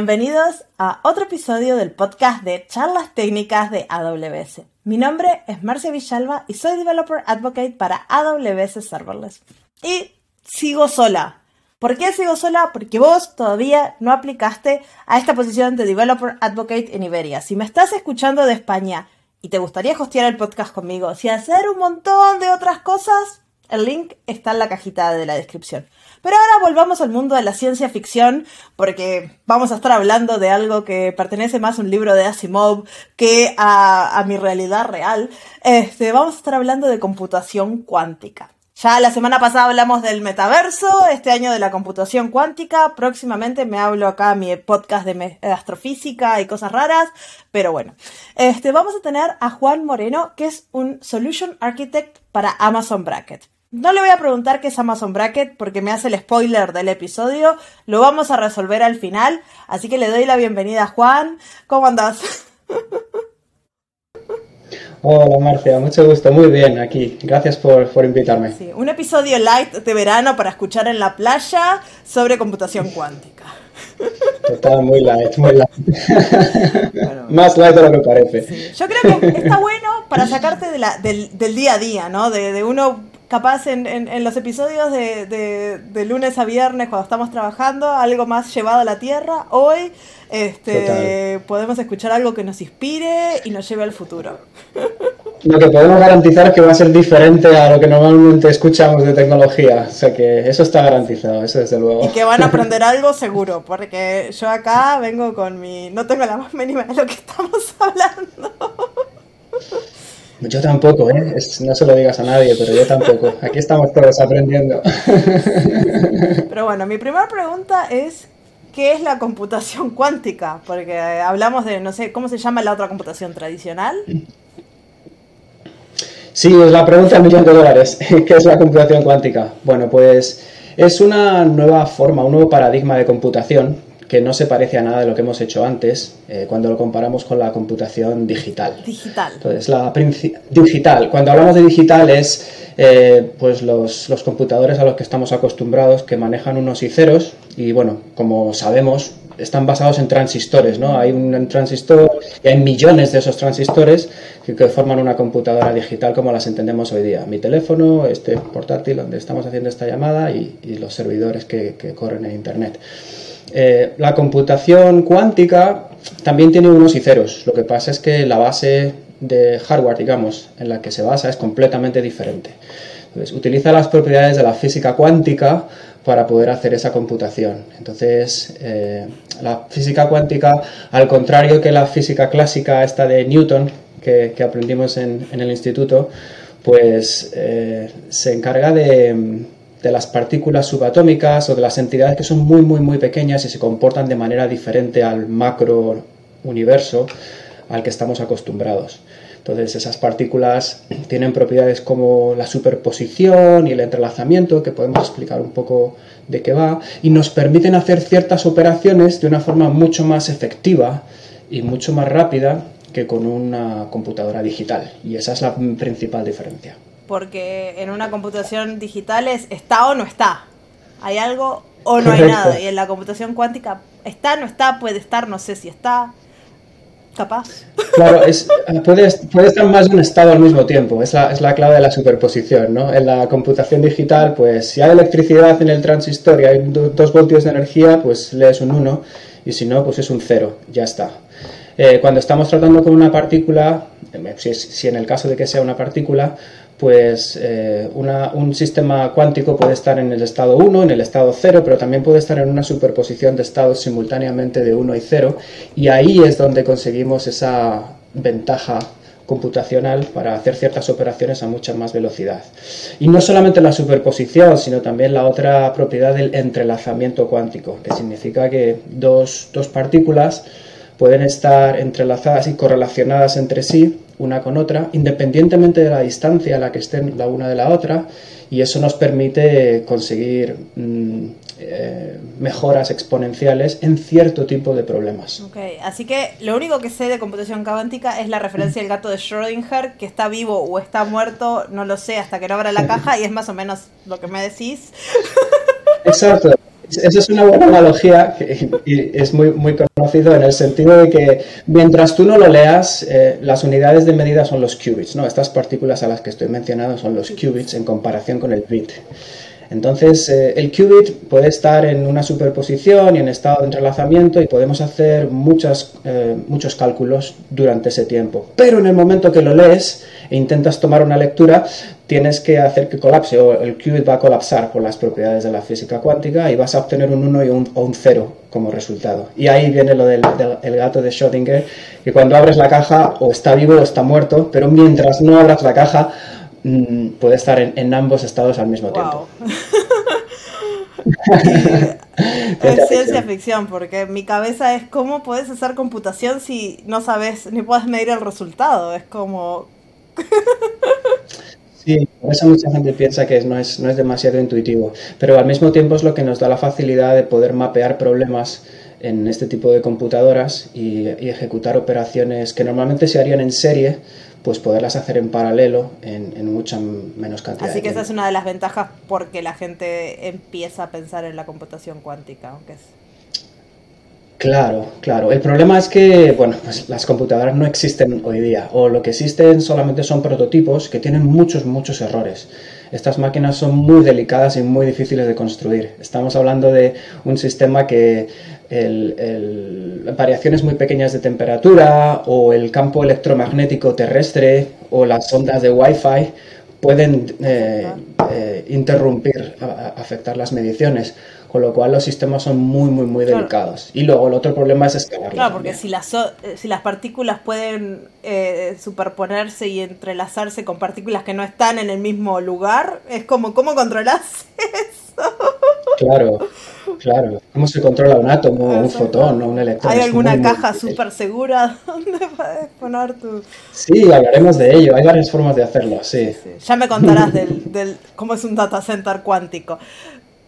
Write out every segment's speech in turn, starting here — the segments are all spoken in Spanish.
Bienvenidos a otro episodio del podcast de charlas técnicas de AWS. Mi nombre es Marcia Villalba y soy Developer Advocate para AWS Serverless. Y sigo sola. ¿Por qué sigo sola? Porque vos todavía no aplicaste a esta posición de Developer Advocate en Iberia. Si me estás escuchando de España y te gustaría hostear el podcast conmigo, si hacer un montón de otras cosas, el link está en la cajita de la descripción. Pero ahora volvamos al mundo de la ciencia ficción, porque vamos a estar hablando de algo que pertenece más a un libro de Asimov que a, mi realidad real. Este, vamos a estar hablando de computación cuántica. Ya la semana pasada hablamos del metaverso, este año de la computación cuántica, próximamente me hablo acá mi podcast de astrofísica y cosas raras, pero bueno, este, vamos a tener a Juan Moreno, que es un Solution Architect para Amazon Bracket. No le voy a preguntar qué es Amazon Bracket porque me hace el spoiler del episodio. Lo vamos a resolver al final. Así que le doy la bienvenida a Juan. ¿Cómo andas? Hola Marcia, mucho gusto, muy bien aquí. Gracias por, invitarme. Sí, un episodio light de verano para escuchar en la playa sobre computación cuántica. Está muy light, muy light. Más light de lo que parece. Yo creo que está bueno para sacarte del, día a día, ¿no? De, de uno capaz en, en, los episodios de, de, lunes a viernes cuando estamos trabajando, algo más llevado a la tierra. Hoy este, podemos escuchar algo que nos inspire y nos lleve al futuro. Lo que podemos garantizar es que va a ser diferente a lo que normalmente escuchamos de tecnología. O sea que eso está garantizado, eso desde luego. Y que van a aprender algo seguro, porque yo acá vengo con mi... No tengo la más mínima de lo que estamos hablando. Yo tampoco, ¿eh? no se lo digas a nadie, pero yo tampoco. Aquí estamos todos aprendiendo. Pero bueno, mi primera pregunta es, ¿qué es la computación cuántica? Porque hablamos de, no sé, ¿cómo se llama la otra computación tradicional? Sí, es la pregunta del millón de dólares. ¿Qué es la computación cuántica? Bueno, pues es una nueva forma, un nuevo paradigma de computación que no se parece a nada de lo que hemos hecho antes eh, cuando lo comparamos con la computación digital. Digital. Entonces, la digital. Cuando hablamos de digital es eh, pues los, los, computadores a los que estamos acostumbrados que manejan unos y ceros y bueno, como sabemos, están basados en transistores, ¿no? Hay un transistor y hay millones de esos transistores que, forman una computadora digital como las entendemos hoy día. Mi teléfono, este portátil donde estamos haciendo esta llamada y, los servidores que, que corren en Internet. Eh, la computación cuántica también tiene unos y ceros. Lo que pasa es que la base de hardware, digamos, en la que se basa es completamente diferente. Entonces, utiliza las propiedades de la física cuántica para poder hacer esa computación. Entonces, eh, la física cuántica, al contrario que la física clásica, esta de Newton, que, aprendimos en, el instituto, pues eh, se encarga de de las partículas subatómicas o de las entidades que son muy, muy, muy pequeñas y se comportan de manera diferente al macro universo al que estamos acostumbrados. Entonces esas partículas tienen propiedades como la superposición y el entrelazamiento, que podemos explicar un poco de qué va, y nos permiten hacer ciertas operaciones de una forma mucho más efectiva y mucho más rápida que con una computadora digital. Y esa es la principal diferencia porque en una computación digital es está o no está. Hay algo o no hay nada. Y en la computación cuántica está, no está, puede estar, no sé si está. Capaz. Claro, es, puede, estar más de un estado al mismo tiempo. Es la, es la clave de la superposición. ¿no? En la computación digital, pues si hay electricidad en el transistor y hay dos voltios de energía, pues lees un 1 y si no, pues es un 0. Ya está. Eh, cuando estamos tratando con una partícula, si, si en el caso de que sea una partícula, pues eh, un sistema cuántico puede estar en el estado 1, en el estado 0, pero también puede estar en una superposición de estados simultáneamente de 1 y 0, y ahí es donde conseguimos esa ventaja computacional para hacer ciertas operaciones a mucha más velocidad. Y no solamente la superposición, sino también la otra propiedad del entrelazamiento cuántico, que significa que dos, dos partículas pueden estar entrelazadas y correlacionadas entre sí una con otra, independientemente de la distancia a la que estén la una de la otra, y eso nos permite conseguir mm, eh, mejoras exponenciales en cierto tipo de problemas. Ok, así que lo único que sé de computación cuántica es la referencia del gato de Schrödinger, que está vivo o está muerto, no lo sé hasta que no abra la caja, y es más o menos lo que me decís. Exacto. Esa es una buena analogía y es muy, muy conocido en el sentido de que mientras tú no lo leas, eh, las unidades de medida son los qubits, ¿no? Estas partículas a las que estoy mencionando son los qubits en comparación con el bit. Entonces, eh, el qubit puede estar en una superposición y en estado de entrelazamiento y podemos hacer muchas, eh, muchos cálculos durante ese tiempo. Pero en el momento que lo lees e intentas tomar una lectura, tienes que hacer que colapse o el qubit va a colapsar por las propiedades de la física cuántica y vas a obtener un 1 y un, o un 0 como resultado. Y ahí viene lo del, gato de Schrödinger, que cuando abres la caja o está vivo o está muerto, pero mientras no abras la caja Mm, puede estar en, ambos estados al mismo tiempo. es ciencia ficción, porque mi cabeza es cómo puedes hacer computación si no sabes ni puedes medir el resultado. Es como. sí, por eso mucha gente piensa que no es, no es demasiado intuitivo, pero al mismo tiempo es lo que nos da la facilidad de poder mapear problemas en este tipo de computadoras y ejecutar operaciones que normalmente se harían en serie pues poderlas hacer en paralelo en, en mucha menos cantidad. Así que esa es una de las ventajas porque la gente empieza a pensar en la computación cuántica, aunque es... Claro, claro. El problema es que, bueno, pues las computadoras no existen hoy día, o lo que existen solamente son prototipos que tienen muchos, muchos errores. Estas máquinas son muy delicadas y muy difíciles de construir. Estamos hablando de un sistema que el, variaciones muy pequeñas de temperatura o el campo electromagnético terrestre o las ondas de Wi-Fi pueden eh, eh, interrumpir, afectar las mediciones, con lo cual los sistemas son muy, muy, muy delicados. Y luego el otro problema es escalar. Claro, porque si las, eh, si las partículas pueden superponerse y entrelazarse con partículas que no están en el mismo lugar, es como, ¿cómo controlas eso? Claro, claro. ¿Cómo se controla un átomo, un fotón o un electrón? ¿Hay alguna caja súper segura donde puedes poner tu...? Sí, hablaremos de ello. Hay varias formas de hacerlo, sí. Ya me contarás del, del, cómo es un data center cuántico.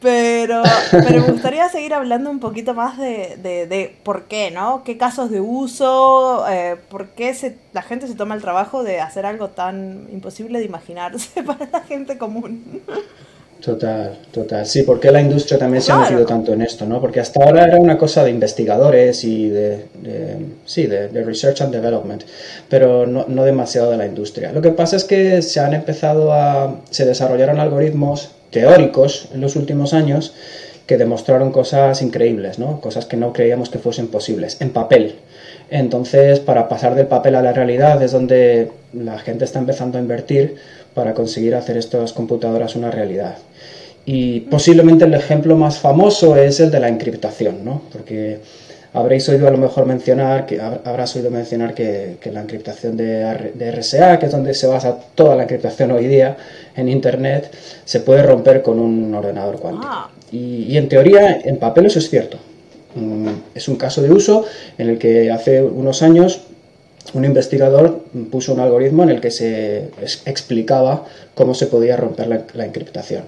Pero, pero me gustaría seguir hablando un poquito más de, de, por qué, ¿no? ¿Qué casos de uso? Eh, ¿Por qué se, la gente se toma el trabajo de hacer algo tan imposible de imaginarse para la gente común? Total, total. Sí, porque la industria también se ha metido tanto en esto, ¿no? Porque hasta ahora era una cosa de investigadores y de, sí, de, research and development, pero no, no, demasiado de la industria. Lo que pasa es que se han empezado a, se desarrollaron algoritmos teóricos en los últimos años que demostraron cosas increíbles, ¿no? Cosas que no creíamos que fuesen posibles, en papel. Entonces, para pasar del papel a la realidad es donde la gente está empezando a invertir para conseguir hacer estas computadoras una realidad. Y posiblemente el ejemplo más famoso es el de la encriptación, ¿no? Porque habréis oído a lo mejor mencionar, que habrás oído mencionar que, la encriptación de, de, RSA, que es donde se basa toda la encriptación hoy día en Internet, se puede romper con un ordenador cuántico. Ah. Y, y, en teoría, en papel eso es cierto. Mm, es un caso de uso en el que hace unos años un investigador puso un algoritmo en el que se explicaba cómo se podía romper la, encriptación.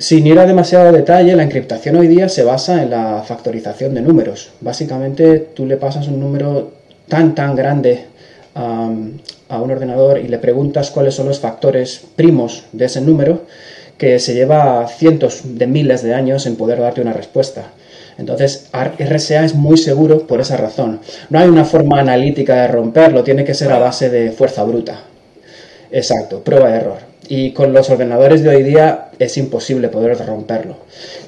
Sin ir a demasiado detalle, la encriptación hoy día se basa en la factorización de números. Básicamente tú le pasas un número tan tan grande a un ordenador y le preguntas cuáles son los factores primos de ese número que se lleva cientos de miles de años en poder darte una respuesta. Entonces, RSA es muy seguro por esa razón. No hay una forma analítica de romperlo, tiene que ser a base de fuerza bruta. Exacto, prueba-error. Y con los ordenadores de hoy día es imposible poder romperlo.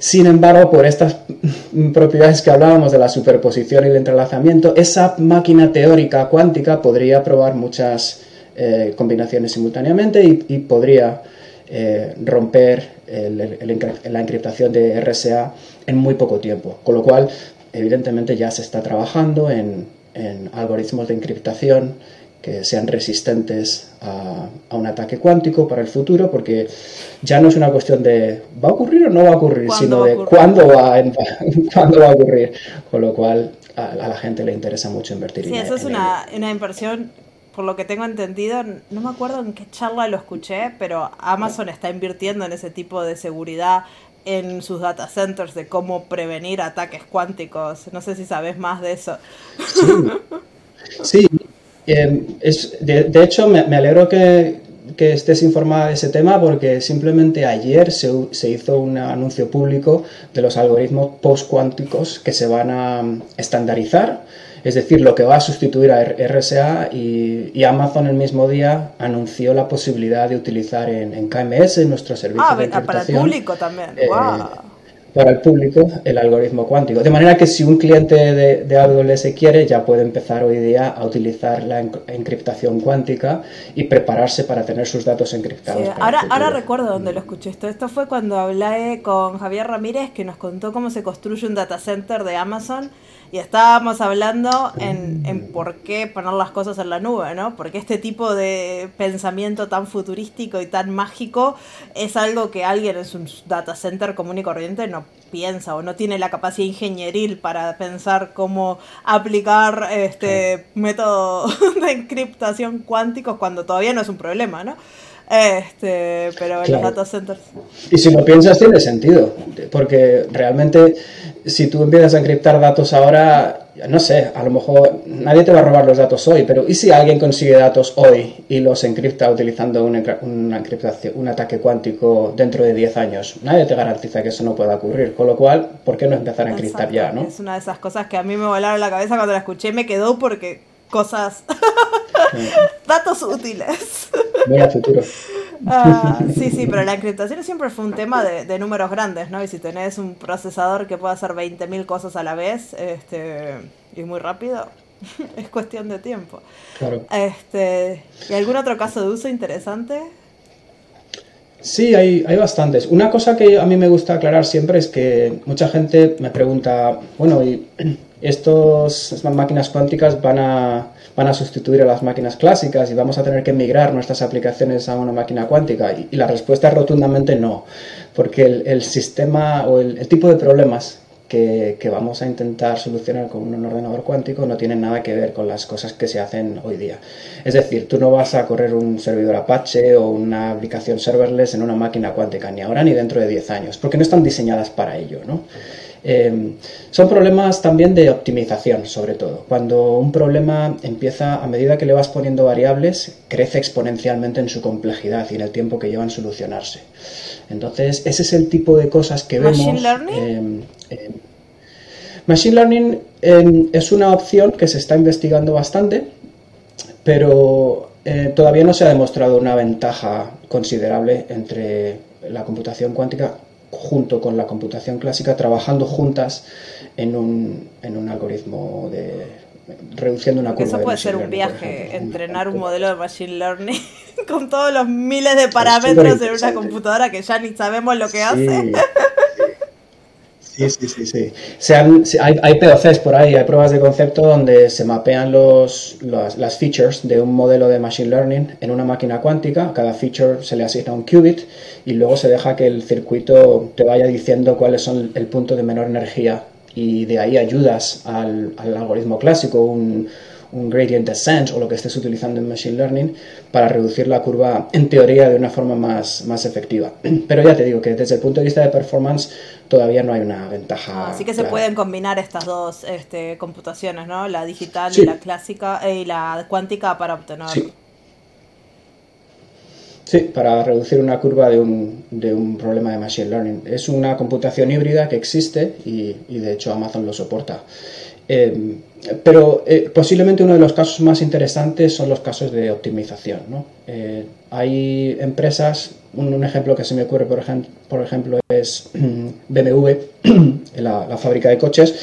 Sin embargo, por estas propiedades que hablábamos de la superposición y el entrelazamiento, esa máquina teórica cuántica podría probar muchas eh, combinaciones simultáneamente y, podría eh, romper la encriptación de RSA en muy poco tiempo. Con lo cual, evidentemente ya se está trabajando en, algoritmos de encriptación que sean resistentes a, un ataque cuántico para el futuro, porque ya no es una cuestión de va a ocurrir o no va a ocurrir, sino de cuándo va, cuándo va a ocurrir. Con lo cual a, la gente le interesa mucho invertir. Sí, eso es una, una inversión por lo que tengo entendido, no me acuerdo en qué charla lo escuché, pero Amazon está invirtiendo en ese tipo de seguridad en sus data centers de cómo prevenir ataques cuánticos. No sé si sabes más de eso. Sí, em, es, de, hecho me, alegro que que estés informada de ese tema porque simplemente ayer se, se hizo un anuncio público de los algoritmos post-cuánticos que se van a estandarizar es decir, lo que va a sustituir a RSA y, Amazon el mismo día anunció la posibilidad de utilizar en, KMS, en nuestro servicio ah, de para el público también. Eh, para el público el algoritmo cuántico. De manera que si un cliente de, AWS quiere, ya puede empezar hoy día a utilizar la encriptación cuántica y prepararse para tener sus datos encriptados. ahora, ahora recuerdo dónde lo escuché esto. Esto fue cuando hablé con Javier Ramírez que nos contó cómo se construye un data center de Amazon y estábamos hablando en, en, por qué poner las cosas en la nube, ¿no? Porque este tipo de pensamiento tan futurístico y tan mágico es algo que alguien en su data center común y corriente no piensa o no tiene la capacidad ingenieril para pensar cómo aplicar este método de encriptación cuánticos cuando todavía no es un problema, ¿no? Este, pero en los data centers. Y si lo piensas, tiene sentido, porque realmente si tú empiezas a encriptar datos ahora, no sé, a lo mejor nadie te va a robar los datos hoy, pero ¿y si alguien consigue datos hoy y los encripta utilizando una, encriptación, un ataque cuántico dentro de 10 años? Nadie te garantiza que eso no pueda ocurrir, con lo cual, ¿por qué no empezar a encriptar ya, no? Es una de esas cosas que a mí me volaron la cabeza cuando la escuché, me quedó porque cosas, datos útiles. Muy a futuro. Ah, sí, sí, pero la encriptación siempre fue un tema de, números grandes, ¿no? Y si tenés un procesador que puede hacer 20.000 cosas a la vez este, y muy rápido, es cuestión de tiempo. Claro. Este, ¿Y algún otro caso de uso interesante? Sí, hay, hay bastantes. Una cosa que a mí me gusta aclarar siempre es que mucha gente me pregunta, bueno, ¿y estas máquinas cuánticas van a van a sustituir a las máquinas clásicas y vamos a tener que migrar nuestras aplicaciones a una máquina cuántica? Y, la respuesta es rotundamente no, porque el, sistema o el, tipo de problemas que, vamos a intentar solucionar con un ordenador cuántico no tienen nada que ver con las cosas que se hacen hoy día. Es decir, tú no vas a correr un servidor Apache o una aplicación serverless en una máquina cuántica, ni ahora ni dentro de 10 años, porque no están diseñadas para ello, ¿no? Em, son problemas también de optimización, sobre todo. Cuando un problema empieza, a medida que le vas poniendo variables, crece exponencialmente en su complejidad y en el tiempo que lleva en solucionarse. Entonces, ese es el tipo de cosas que vemos. ¿Machine Learning? Em, em, Machine Learning es una opción que se está investigando bastante, pero eh, todavía no se ha demostrado una ventaja considerable entre la computación cuántica junto con la computación clásica, trabajando juntas en un, en un algoritmo de reduciendo una curva. Eso puede ser un viaje, entrenar un modelo de machine learning con todos los miles de parámetros en una computadora que ya ni sabemos lo que hace. Sí, sí, sí, sí. Se han, hay, hay, POCs por ahí, hay pruebas de concepto donde se mapean los, las features de un modelo de Machine Learning en una máquina cuántica. Cada feature se le asigna un qubit y luego se deja que el circuito te vaya diciendo cuáles son el punto de menor energía y de ahí ayudas al, al algoritmo clásico, un, un gradient descent o lo que estés utilizando en Machine Learning para reducir la curva en teoría de una forma más, más efectiva. Pero ya te digo que desde el punto de vista de performance todavía no hay una ventaja. Ah, así que se pueden combinar estas dos este, computaciones, ¿no? La digital y la clásica eh, y la cuántica para obtener... Sí. Sí, para reducir una curva de un, de un, problema de Machine Learning. Es una computación híbrida que existe y, y de hecho Amazon lo soporta. Eh, pero eh, posiblemente uno de los casos más interesantes son los casos de optimización. Eh, hay empresas, un, ejemplo que se me ocurre, por, ejemplo, por ejemplo es BMW, la, fábrica de coches,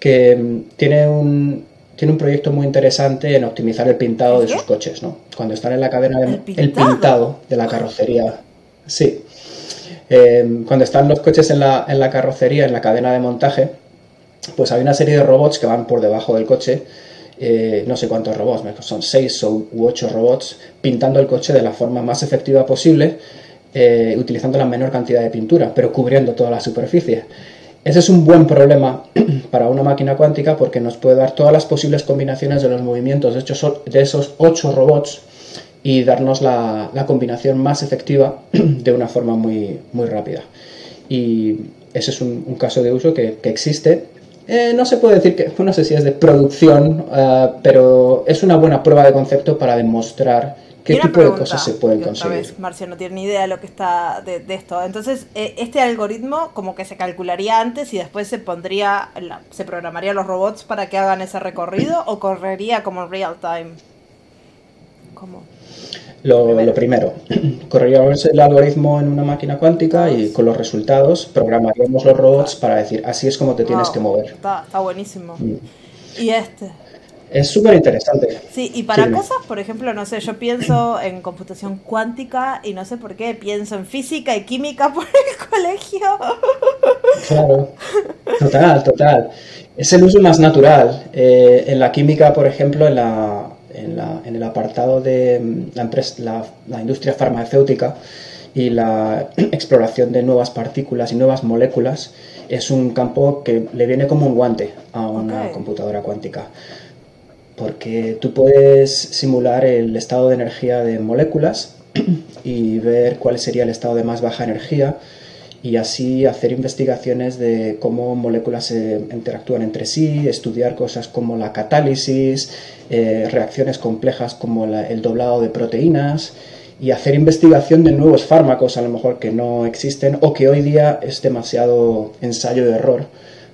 que mm, tiene un, tiene un proyecto muy interesante en optimizar el pintado de sus coches. ¿no? Cuando están en la cadena de, ¿El pintado? de la carrocería. Sí. cuando están los coches en la, en la carrocería, en la cadena de montaje, pues hay una serie de robots que van por debajo del coche, eh, no sé cuántos robots, son seis u ocho robots, pintando el coche de la forma más efectiva posible, eh, utilizando la menor cantidad de pintura, pero cubriendo toda la superficie. Ese es un buen problema para una máquina cuántica porque nos puede dar todas las posibles combinaciones de los movimientos de, esos ocho robots y darnos la, combinación más efectiva de una forma muy, muy rápida. Y ese es un, caso de uso que, que existe eh, no se puede decir que, no sé si es de producción, eh, pero es una buena prueba de concepto para demostrar ¿Qué tipo de cosas se pueden conseguir? Vez, no tiene ni idea de lo que está de, esto. Entonces, eh, este algoritmo como que se calcularía antes y después se pondría, se programaría los robots para que hagan ese recorrido o correría como en real time. ¿Cómo? Lo primero, correríamos el algoritmo en una máquina cuántica y con los resultados programaríamos los robots para decir así es como te tienes que mover. Está, está buenísimo. Mm. Y este, es súper interesante. Sí, y para cosas, por ejemplo, no sé, yo pienso en computación cuántica y no sé por qué, pienso en física y química por el colegio. Claro, total, total. Es el uso más natural. Eh, en la química, por ejemplo, en, la, en, la, en el apartado de mm, la, empresa, la, industria farmacéutica y la exploración de nuevas partículas y nuevas moléculas, es un campo que le viene como un guante a una computadora cuántica. Porque tú puedes simular el estado de energía de moléculas y ver cuál sería el estado de más baja energía y así hacer investigaciones de cómo moléculas se interactúan entre sí, estudiar cosas como la catálisis, eh, reacciones complejas como el doblado de proteínas y hacer investigación de nuevos fármacos a lo mejor que no existen o que hoy día es demasiado ensayo de error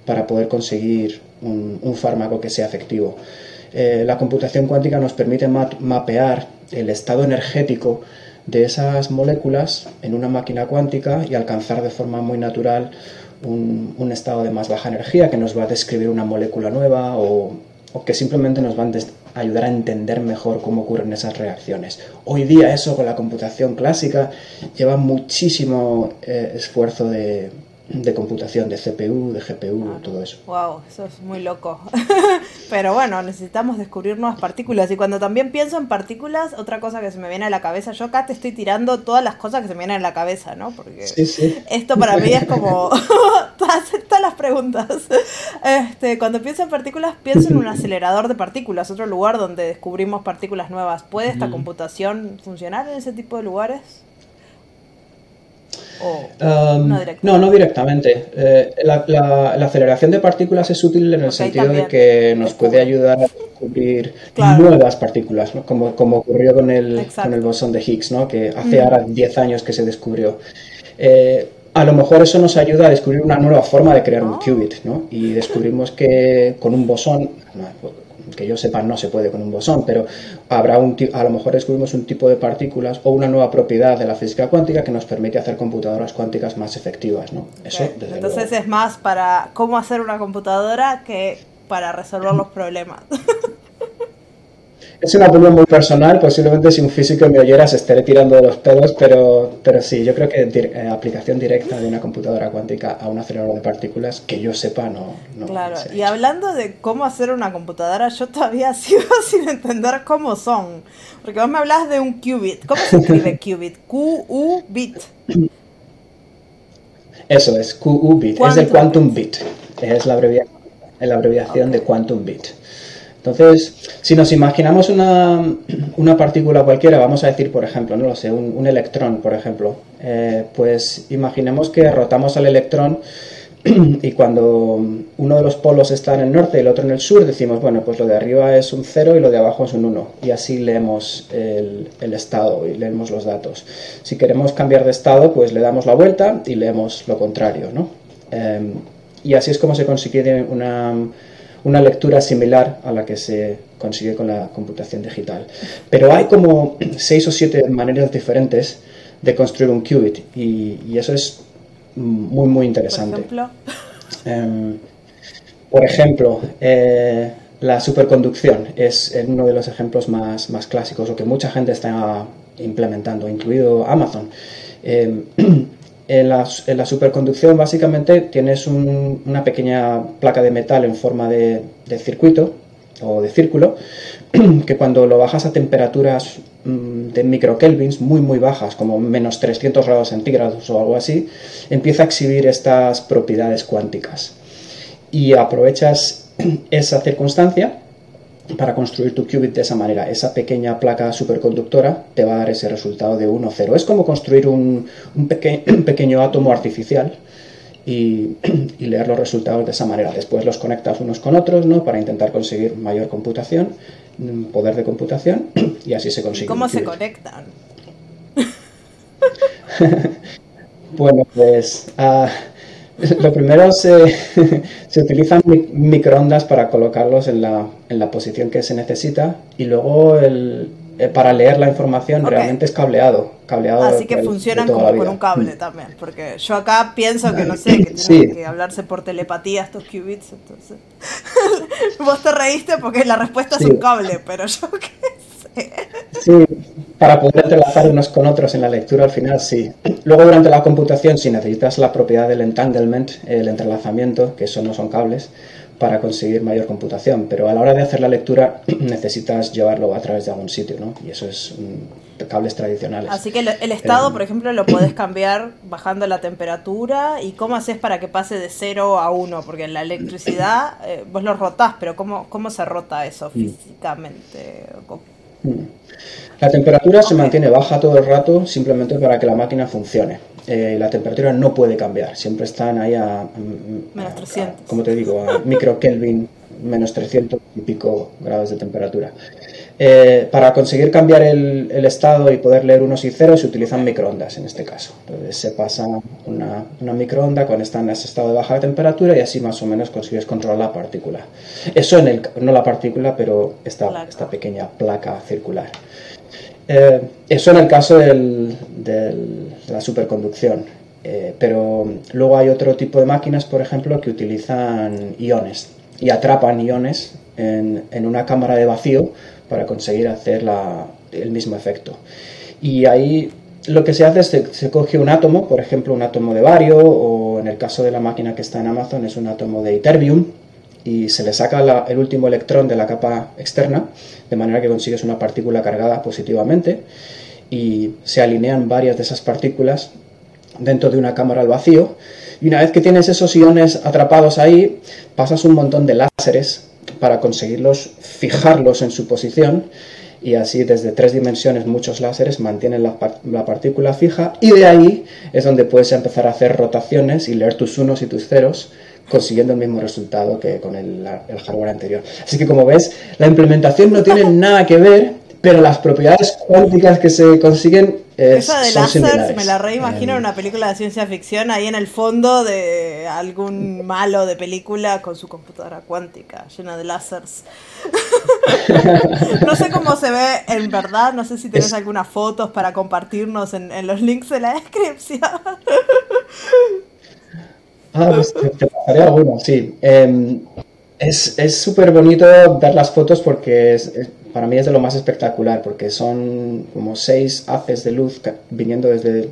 para poder conseguir un fármaco que sea efectivo. Eh, la computación cuántica nos permite mapear el estado energético de esas moléculas en una máquina cuántica y alcanzar de forma muy natural un, estado de más baja energía que nos va a describir una molécula nueva o, que simplemente nos va a ayudar a entender mejor cómo ocurren esas reacciones. Hoy día eso con la computación clásica lleva muchísimo eh, esfuerzo de, de computación, de CPU, de GPU, todo eso. Wow, eso es muy loco. Pero bueno, necesitamos descubrir nuevas partículas. Y cuando también pienso en partículas, otra cosa que se me viene a la cabeza, yo acá te estoy tirando todas las cosas que se me vienen a la cabeza, ¿no? Porque esto para mí es como todas, las preguntas. Este, cuando pienso en partículas, pienso en un acelerador de partículas, otro lugar donde descubrimos partículas nuevas. ¿Puede esta computación funcionar en ese tipo de lugares? Um, no, no directamente. Eh, la, aceleración de partículas es útil en el sentido de que nos puede ayudar a descubrir nuevas partículas, como, como ocurrió con el, con el bosón de Higgs, ¿no? que hace ahora 10 años que se descubrió. Eh, a lo mejor eso nos ayuda a descubrir una nueva forma de crear un ah. qubit, ¿no? Y descubrimos que con un bosón, que yo sepa no se puede con un bosón, pero habrá un a lo mejor descubrimos un tipo de partículas o una nueva propiedad de la física cuántica que nos permite hacer computadoras cuánticas más efectivas, ¿no? Eso, Entonces es más para cómo hacer una computadora que para resolver los problemas. Es una opinión muy personal, posiblemente si un físico me oyera se estaré tirando de los pelos, pero, pero sí, yo creo que eh, aplicación directa de una computadora cuántica a un acelerador de partículas, que yo sepa, no. no claro, y hablando de cómo hacer una computadora, yo todavía sigo sin entender cómo son. Porque vos me hablas de un qubit. ¿Cómo se escribe qubit? Q-U-bit. Eso es, QU-bit. Es el quantum bit. Es la abreviación, la abreviación de quantum bit. Entonces, si nos imaginamos una, partícula cualquiera, vamos a decir, por ejemplo, no lo sé, un, electrón, por ejemplo, eh, pues imaginemos que rotamos al electrón y cuando uno de los polos está en el norte y el otro en el sur, decimos, bueno, pues lo de arriba es un 0 y lo de abajo es un 1. Y así leemos el, estado y leemos los datos. Si queremos cambiar de estado, pues le damos la vuelta y leemos lo contrario, ¿no? Em, y así es como se consigue una una lectura similar a la que se consigue con la computación digital. Pero hay como seis o siete maneras diferentes de construir un qubit y, eso es muy, muy interesante. Por ejemplo, em, por ejemplo eh, la superconducción es uno de los ejemplos más, más clásicos o que mucha gente está implementando, incluido Amazon. Em, en la, superconducción básicamente tienes una pequeña placa de metal en forma de, circuito o de círculo que cuando lo bajas a temperaturas mm, de microkelvins muy muy bajas, como menos 300 grados centígrados o algo así, empieza a exhibir estas propiedades cuánticas. Y aprovechas esa circunstancia para construir tu qubit de esa manera. Esa pequeña placa superconductora te va a dar ese resultado de 1, 0. Es como construir un, pequeño átomo artificial y, leer los resultados de esa manera. Después los conectas unos con otros ¿no? para intentar conseguir mayor computación mm, poder de computación y así se consigue. ¿Cómo se conectan? bueno, pues ah, lo primero se, se utilizan microondas para colocarlos en la, en la posición que se necesita y luego el, eh, para leer la información realmente es cableado. cableado Así que funcionan como con un cable también, porque yo acá pienso que no sé, que tienen que hablarse por telepatía estos qubits, entonces. Vos te reíste porque la respuesta es un cable, pero yo qué sé. Sí, para poder entrelazar unos con otros en la lectura al final sí. Luego durante la computación, si necesitas la propiedad del entanglement, el entrelazamiento, que eso no son cables, para conseguir mayor computación, pero a la hora de hacer la lectura necesitas llevarlo a través de algún sitio, ¿no? Y eso es cables tradicionales. Así que el, estado, por ejemplo, lo podés cambiar bajando la temperatura y cómo haces para que pase de 0 a 1, porque en la electricidad eh, vos lo rotás, pero ¿cómo, cómo se rota eso mm. físicamente? Mm. La temperatura se mantiene baja todo el rato simplemente para que la máquina funcione. Eh, la temperatura no puede cambiar, siempre están ahí a, menos 300. como te digo, a micro Kelvin, menos 300 y pico grados de temperatura. Eh, para conseguir cambiar el, estado y poder leer unos y ceros se utilizan microondas en este caso. Entonces se pasa una, una microonda cuando está en ese estado de baja temperatura y así más o menos consigues controlar la partícula. Eso en el, no la partícula, pero esta, esta pequeña placa circular. Eh, eso en el caso de la superconducción. Eh, pero luego hay otro tipo de máquinas, por ejemplo, que utilizan iones y atrapan iones en, una cámara de vacío para conseguir hacer el mismo efecto. Y ahí lo que se hace es que se coge un átomo, por ejemplo, un átomo de bario, o en el caso de la máquina que está en Amazon es un átomo de iterbium, y se le saca el último electrón de la capa externa, de manera que consigues una partícula cargada positivamente y se alinean varias de esas partículas dentro de una cámara al vacío. Y una vez que tienes esos iones atrapados ahí, pasas un montón de láseres para conseguirlos fijarlos en su posición y así desde tres dimensiones muchos láseres mantienen la, la, partícula fija y de ahí es donde puedes empezar a hacer rotaciones y leer tus unos y tus ceros consiguiendo el mismo resultado que con el, hardware anterior. Así que como ves, la implementación no tiene nada que ver, pero las propiedades cuánticas que se consiguen eh, Esa de láser me la reimagino en una película de ciencia ficción ahí en el fondo de algún malo de película con su computadora cuántica llena de láseres. no sé cómo se ve en verdad, no sé si tienes algunas fotos para compartirnos en, en los links de la descripción. Ah, pues te, pasaré alguno, sí. Em, es súper bonito ver las fotos porque para mí es de lo más espectacular, porque son como seis haces de luz viniendo desde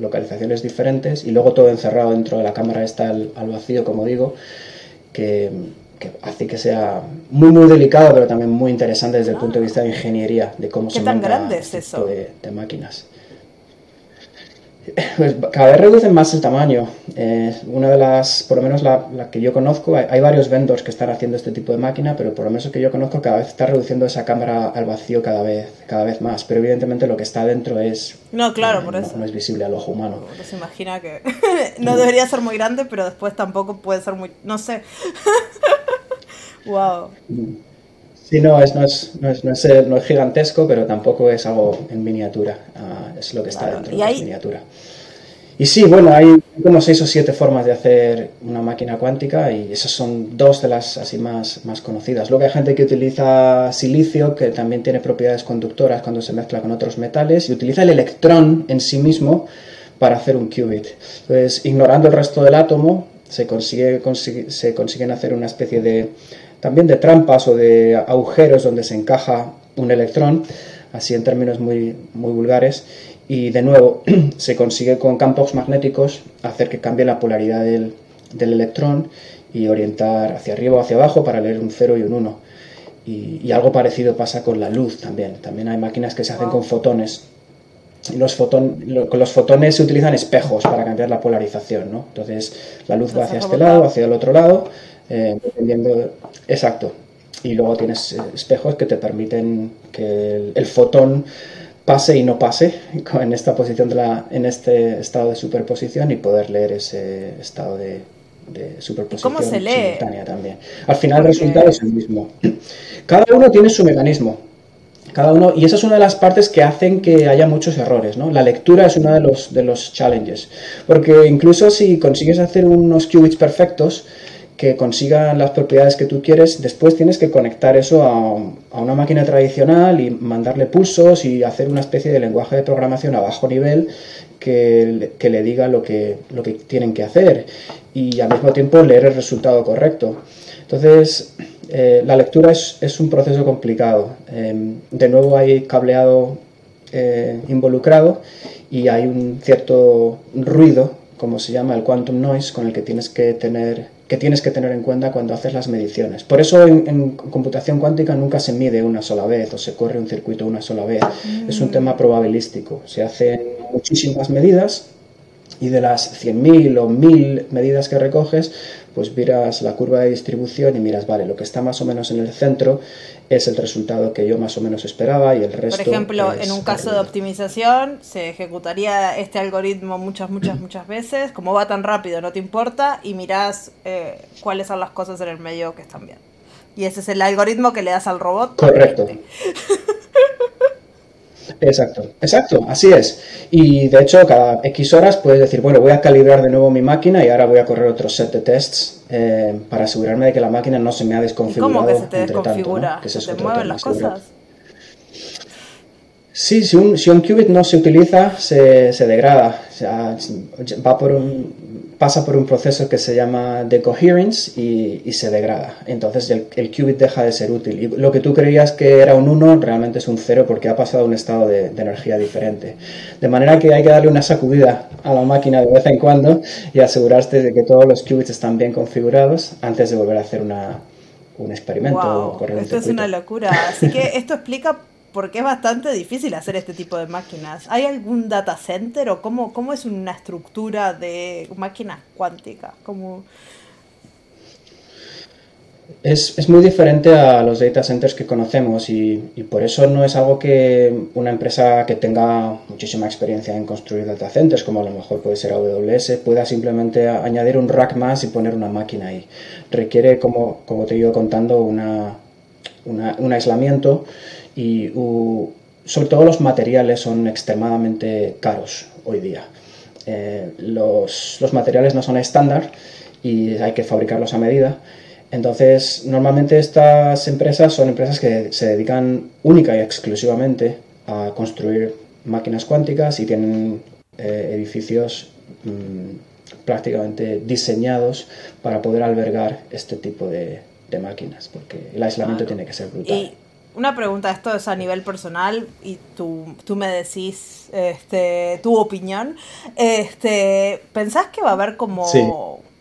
localizaciones diferentes y luego todo encerrado dentro de la cámara está al, vacío, como digo, que, hace que sea muy muy delicado, pero también muy interesante desde el punto de vista de ingeniería, de cómo se tan grande es este eso? de máquinas. Pues cada vez reducen más el tamaño. Eh, una de las, por lo menos la, que yo conozco, hay, varios vendors que están haciendo este tipo de máquina, pero por lo menos que yo conozco cada vez está reduciendo esa cámara al vacío cada vez, cada vez más. Pero evidentemente lo que está dentro es... No, claro, por eso. No, es visible al ojo humano. se imagina que no debería ser muy grande, pero después tampoco puede ser muy... No sé. wow. Sí, no es, no, es, no, es, no, es, no es gigantesco, pero tampoco es algo en miniatura. Ah, es lo que está dentro de la miniatura. Y sí, bueno, hay como seis o siete formas de hacer una máquina cuántica y esas son dos de las así más, más conocidas. Luego hay gente que utiliza silicio, que también tiene propiedades conductoras cuando se mezcla con otros metales, y utiliza el electrón en sí mismo para hacer un qubit. Entonces, ignorando el resto del átomo, se, consigue, se consiguen hacer una especie de también de trampas o de agujeros donde se encaja un electrón, así en términos muy, muy vulgares, y de nuevo se consigue con campos magnéticos hacer que cambie la polaridad del, electrón y orientar hacia arriba o hacia abajo para leer un 0 y un 1. Y, algo parecido pasa con la luz también. También hay máquinas que se hacen con fotones. Y los con los fotones se utilizan espejos para cambiar la polarización. ¿no? Entonces la luz va hacia este lado, hacia el otro lado eh, dependiendo, exacto. Y luego tienes eh, espejos que te permiten que el, fotón pase y no pase en esta posición de la, en este estado de superposición y poder leer ese estado de, de superposición ¿Cómo se lee? simultánea también. Al final el resultado es el mismo. Cada uno tiene su mecanismo. Cada uno, y esa es una de las partes que hacen que haya muchos errores, ¿no? La lectura es uno de los, de los challenges. Porque incluso si consigues hacer unos qubits perfectos, que consigan las propiedades que tú quieres, después tienes que conectar eso a, una máquina tradicional y mandarle pulsos y hacer una especie de lenguaje de programación a bajo nivel que, le diga lo que, lo que tienen que hacer y al mismo tiempo leer el resultado correcto. Entonces, eh, la lectura es, es, un proceso complicado. Eh, de nuevo hay cableado eh, involucrado y hay un cierto ruido, como se llama el quantum noise, con el que tienes que tener que tienes que tener en cuenta cuando haces las mediciones. Por eso en, en, computación cuántica nunca se mide una sola vez o se corre un circuito una sola vez. Mm. Es un tema probabilístico. Se hacen muchísimas medidas y de las 100.000 o 1.000 medidas que recoges, pues miras la curva de distribución y miras, vale, lo que está más o menos en el centro es el resultado que yo más o menos esperaba y el resto. Por ejemplo, en un caso de optimización, se ejecutaría este algoritmo muchas, muchas, muchas veces. Como va tan rápido, no te importa, y mirás eh, cuáles son las cosas en el medio que están bien. Y ese es el algoritmo que le das al robot. Correcto. Exacto, exacto, así es. Y de hecho, cada X horas puedes decir, bueno, voy a calibrar de nuevo mi máquina y ahora voy a correr otro set de tests eh, para asegurarme de que la máquina no se me ha desconfigurado. ¿Cómo que se te desconfigura? Tanto, ¿no? que ¿Se, se te mueven las cosas? Sí, si un, si un qubit no se utiliza, se, se degrada. O sea, va por un, pasa por un proceso que se llama decoherence y, y se degrada. Entonces el, el, qubit deja de ser útil. Y lo que tú creías que era un 1 realmente es un 0 porque ha pasado a un estado de, de, energía diferente. De manera que hay que darle una sacudida a la máquina de vez en cuando y asegurarte de que todos los qubits están bien configurados antes de volver a hacer una, un experimento. Wow, esto es una locura. Así que esto explica porque es bastante difícil hacer este tipo de máquinas. ¿Hay algún data center o cómo, cómo es una estructura de máquinas cuánticas? ¿Cómo... Es, es, muy diferente a los data centers que conocemos y, y, por eso no es algo que una empresa que tenga muchísima experiencia en construir data centers, como a lo mejor puede ser AWS, pueda simplemente añadir un rack más y poner una máquina ahí. Requiere, como, como te he ido contando, una, una, un aislamiento y uh, sobre todo los materiales son extremadamente caros hoy día. Eh, los, los, materiales no son estándar y hay que fabricarlos a medida. Entonces, normalmente estas empresas son empresas que se dedican única y exclusivamente a construir máquinas cuánticas y tienen eh, edificios mmm, prácticamente diseñados para poder albergar este tipo de, de máquinas, porque el aislamiento claro. tiene que ser brutal. Y una pregunta, esto es a nivel personal y tú, tú me decís este, tu opinión. Este, ¿Pensás que va a haber como... Sí.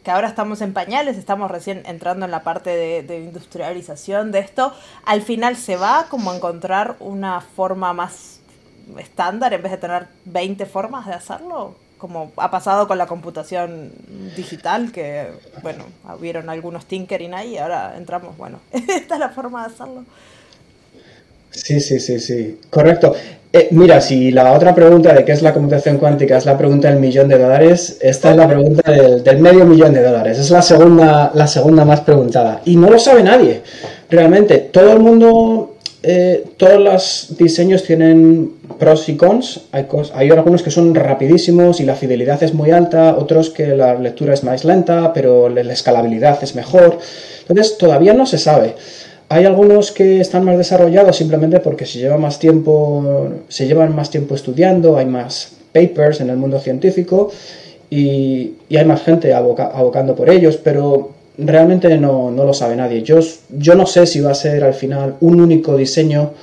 que ahora estamos en pañales, estamos recién entrando en la parte de, de, industrialización de esto, al final se va como a encontrar una forma más estándar en vez de tener 20 formas de hacerlo? Como ha pasado con la computación digital, que, bueno, hubieron algunos tinkering ahí y ahora entramos, bueno, esta es la forma de hacerlo. Sí, sí, sí, sí. Correcto. Eh, mira, si la otra pregunta de qué es la computación cuántica es la pregunta del millón de dólares, esta es la pregunta del, del, medio millón de dólares. Es la segunda, la segunda más preguntada. Y no lo sabe nadie. Realmente, todo el mundo, eh, todos los diseños tienen pros y cons. Hay, hay algunos que son rapidísimos y la fidelidad es muy alta, otros que la lectura es más lenta, pero la escalabilidad es mejor. Entonces, todavía no se sabe. Hay algunos que están más desarrollados simplemente porque se lleva más tiempo, se llevan más tiempo estudiando, hay más papers en el mundo científico y, hay más gente aboca, abocando por ellos, pero realmente no, no, lo sabe nadie. Yo, yo no sé si va a ser al final un único diseño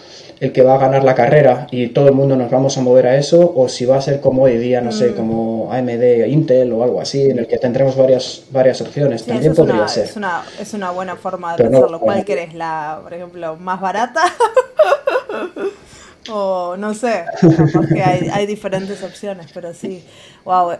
el que va a ganar la carrera y todo el mundo nos vamos a mover a eso, o si va a ser como hoy día, no mm. sé, como AMD, Intel o algo así, en el que tendremos varias, varias opciones. Sí, También podría una, ser. Es una, es una buena forma de Pero pensarlo. no, ¿Cuál querés? La, por ejemplo, más barata? o no sé, porque hay, hay diferentes opciones, pero sí, wow.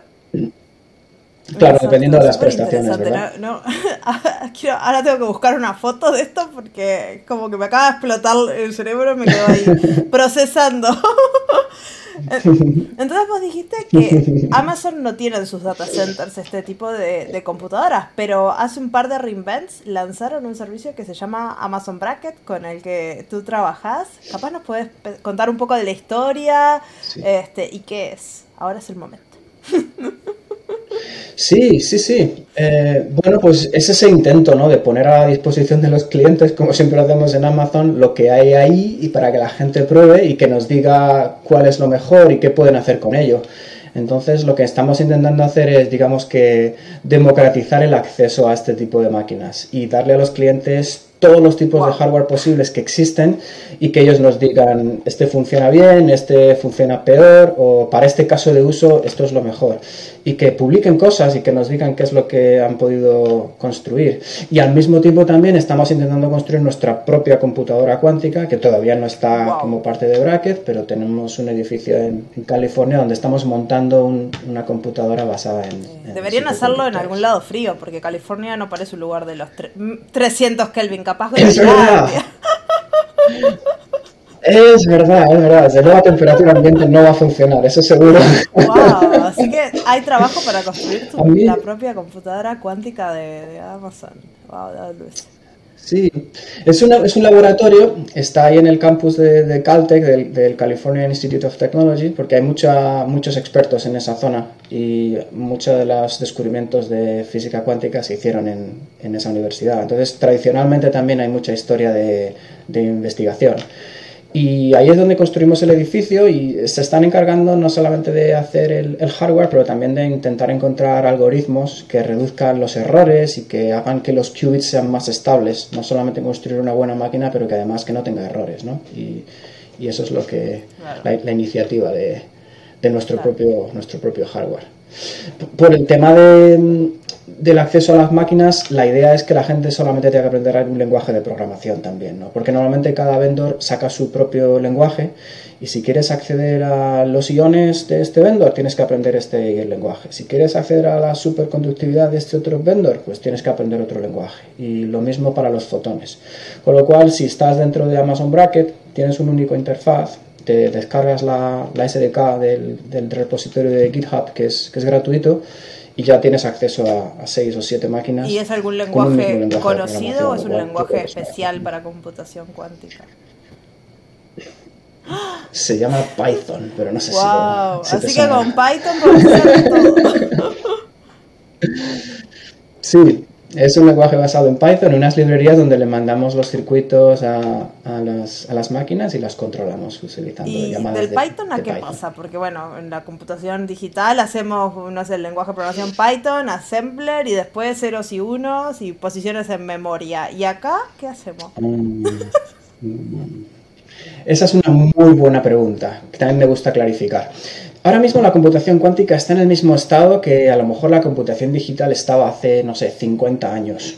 Claro, dependiendo de las prestaciones. ¿verdad? ¿no? Quiero, ahora tengo que buscar una foto de esto porque como que me acaba de explotar el cerebro me quedo ahí procesando. Entonces vos dijiste que Amazon no tiene en sus data centers este tipo de, computadoras, pero hace un par de reinvents lanzaron un servicio que se llama Amazon Bracket con el que tú trabajas. Capaz nos puedes contar un poco de la historia este, y qué es. Ahora es el momento. Sí, sí, sí. Eh, bueno, pues es ese intento, ¿no? De poner a disposición de los clientes, como siempre lo hacemos en Amazon, lo que hay ahí y para que la gente pruebe y que nos diga cuál es lo mejor y qué pueden hacer con ello. Entonces, lo que estamos intentando hacer es, digamos que, democratizar el acceso a este tipo de máquinas y darle a los clientes todos los tipos de hardware posibles que existen y que ellos nos digan, este funciona bien, este funciona peor o para este caso de uso esto es lo mejor. Y que publiquen cosas y que nos digan qué es lo que han podido construir. Y al mismo tiempo también estamos intentando construir nuestra propia computadora cuántica, que todavía no está como parte de Bracket, pero tenemos un edificio en, California donde estamos montando una computadora basada en... Deberían hacerlo en algún lado frío, porque California no parece un lugar de los 300 Kelvin capaz de... Es verdad. Es verdad, es verdad. De nueva temperatura ambiente no va a funcionar, eso seguro. Wow, así que hay trabajo para construir tu, la propia computadora cuántica de, Amazon. Wow, Luis. Sí, es, una, es un laboratorio, está ahí en el campus de, Caltech, del, California Institute of Technology, porque hay mucha, muchos expertos en esa zona y muchos de los descubrimientos de física cuántica se hicieron en, en esa universidad. Entonces, tradicionalmente también hay mucha historia de, de investigación. Y ahí es donde construimos el edificio y se están encargando no solamente de hacer el, hardware, pero también de intentar encontrar algoritmos que reduzcan los errores y que hagan que los qubits sean más estables. No solamente construir una buena máquina, pero que además que no tenga errores. ¿no? Y, y eso es lo que la, iniciativa de, de nuestro, propio, nuestro propio hardware. Por el tema de, del acceso a las máquinas, la idea es que la gente solamente tenga que aprender un lenguaje de programación también, ¿no? Porque normalmente cada vendor saca su propio lenguaje y si quieres acceder a los iones de este vendor, tienes que aprender este lenguaje. Si quieres acceder a la superconductividad de este otro vendor, pues tienes que aprender otro lenguaje. Y lo mismo para los fotones. Con lo cual, si estás dentro de Amazon Bracket, tienes un único interfaz, te descargas la, SDK del, repositorio de GitHub, que es, que es gratuito, y ya tienes acceso a, seis o siete máquinas. ¿Y es algún lenguaje, conocido o es un lenguaje especial para computación cuántica? Se llama Python, pero no sé wow. si. Así que con Python hacer todo. sí, es un lenguaje basado en Python, unas librerías donde le mandamos los circuitos a, a, las, a las, máquinas y las controlamos utilizando ¿Y llamadas del Python a qué pasa? Porque bueno, en la computación digital hacemos, no sé, el lenguaje de programación Python, assembler y después ceros y unos y posiciones en memoria. ¿Y acá qué hacemos? Mm, mm. Esa es una muy buena pregunta, que también me gusta clarificar. Ahora mismo la computación cuántica está en el mismo estado que a lo mejor la computación digital estaba hace, no sé, 50 años.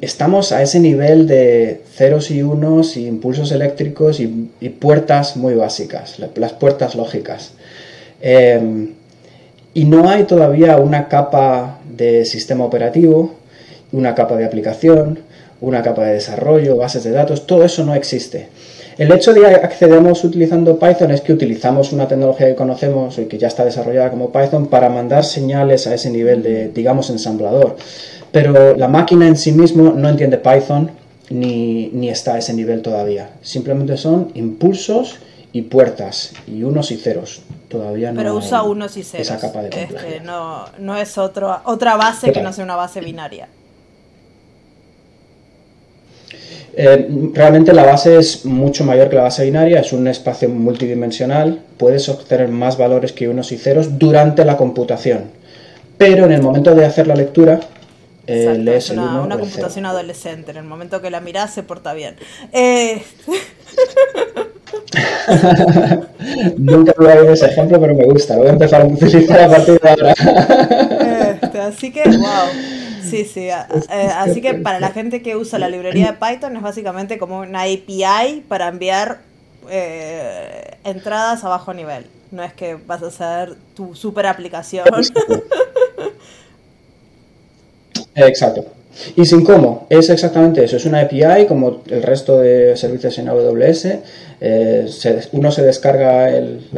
Estamos a ese nivel de ceros y unos y impulsos eléctricos y, puertas muy básicas, las puertas lógicas. Em, y no hay todavía una capa de sistema operativo, una capa de aplicación, una capa de desarrollo, bases de datos, todo eso no existe. El hecho de que accedemos utilizando Python es que utilizamos una tecnología que conocemos y que ya está desarrollada como Python para mandar señales a ese nivel de, digamos, ensamblador. Pero la máquina en sí mismo no entiende Python ni, está a ese nivel todavía. Simplemente son impulsos y puertas y unos y ceros. Todavía no Pero usa unos y ceros. Esa capa de este, no, no es otro, otra base que no sea una base binaria. Eh, realmente la base es mucho mayor que la base binaria, es un espacio multidimensional, puedes obtener más valores que unos y ceros durante la computación, pero en el momento de hacer la lectura eh, lees una, el una computación adolescente, en el momento que la miras se porta bien. Eh... Nunca voy a ese ejemplo, pero me gusta, lo voy a empezar a utilizar a partir de ahora. Este, así que, wow. Sí, sí. Eh, así que para la gente que usa la librería de Python es básicamente como una API para enviar eh, entradas a bajo nivel. No es que vas a hacer tu super aplicación. Exacto. Y sin cómo, es exactamente eso, es una API como el resto de servicios en AWS, eh, uno se descarga el,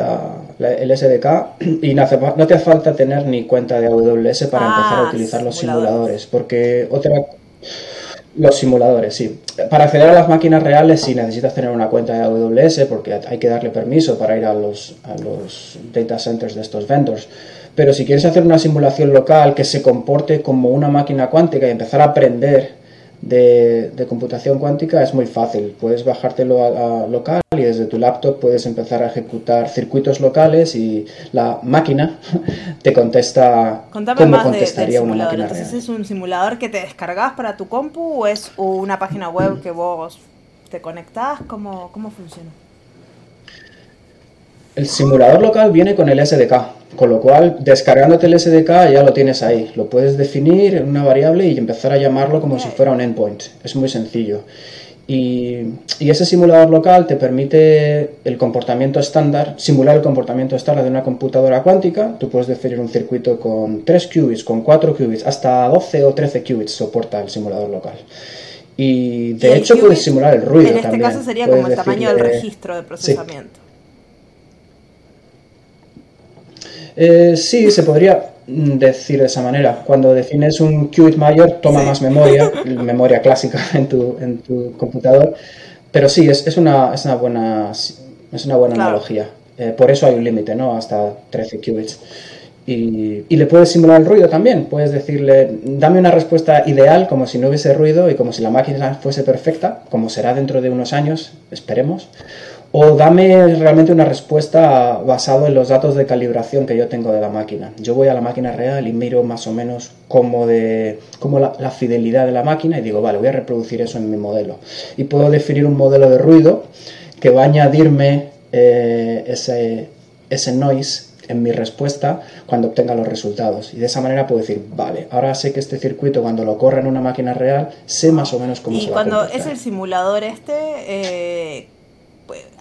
el, SDK y no, no, te hace falta tener ni cuenta de AWS para empezar a ah, utilizar los simuladores, porque otra... Los simuladores, sí. Para acceder a las máquinas reales sí necesitas tener una cuenta de AWS porque hay que darle permiso para ir a los, a los data centers de estos vendors. Pero si quieres hacer una simulación local que se comporte como una máquina cuántica y empezar a aprender de, computación cuántica, es muy fácil. Puedes bajártelo a, local y desde tu laptop puedes empezar a ejecutar circuitos locales y la máquina te contesta cómo contestaría una máquina Entonces, ¿Es un simulador que te descargas para tu compu o es una página web que vos te conectás? ¿Cómo, cómo funciona? El simulador local viene con el SDK con lo cual, descargándote el SDK ya lo tienes ahí. Lo puedes definir en una variable y empezar a llamarlo como si fuera un endpoint. Es muy sencillo. Y, ese simulador local te permite el comportamiento estándar, simular el comportamiento estándar de una computadora cuántica. Tú puedes definir un circuito con 3 qubits, con 4 qubits, hasta 12 o 13 qubits soporta el simulador local. Y de hecho puedes simular el ruido. En este caso sería como el tamaño del registro de procesamiento. Eh, sí, se podría decir de esa manera. Cuando defines un qubit mayor, toma más memoria, memoria clásica en tu, en tu computador. Pero sí, es, es, una, es una buena, es una buena analogía. Eh, por eso hay un límite, ¿no? Hasta 13 qubits. Y, y, le puedes simular el ruido también. Puedes decirle, dame una respuesta ideal, como si no hubiese ruido y como si la máquina fuese perfecta, como será dentro de unos años, esperemos o dame realmente una respuesta basado en los datos de calibración que yo tengo de la máquina. Yo voy a la máquina real y miro más o menos cómo, de, cómo la, fidelidad de la máquina y digo, vale, voy a reproducir eso en mi modelo. Y puedo definir un modelo de ruido que va a añadirme eh, ese, ese noise en mi respuesta cuando obtenga los resultados. Y de esa manera puedo decir, vale, ahora sé que este circuito cuando lo corre en una máquina real, sé más o menos cómo se va a Y cuando es el simulador este, eh,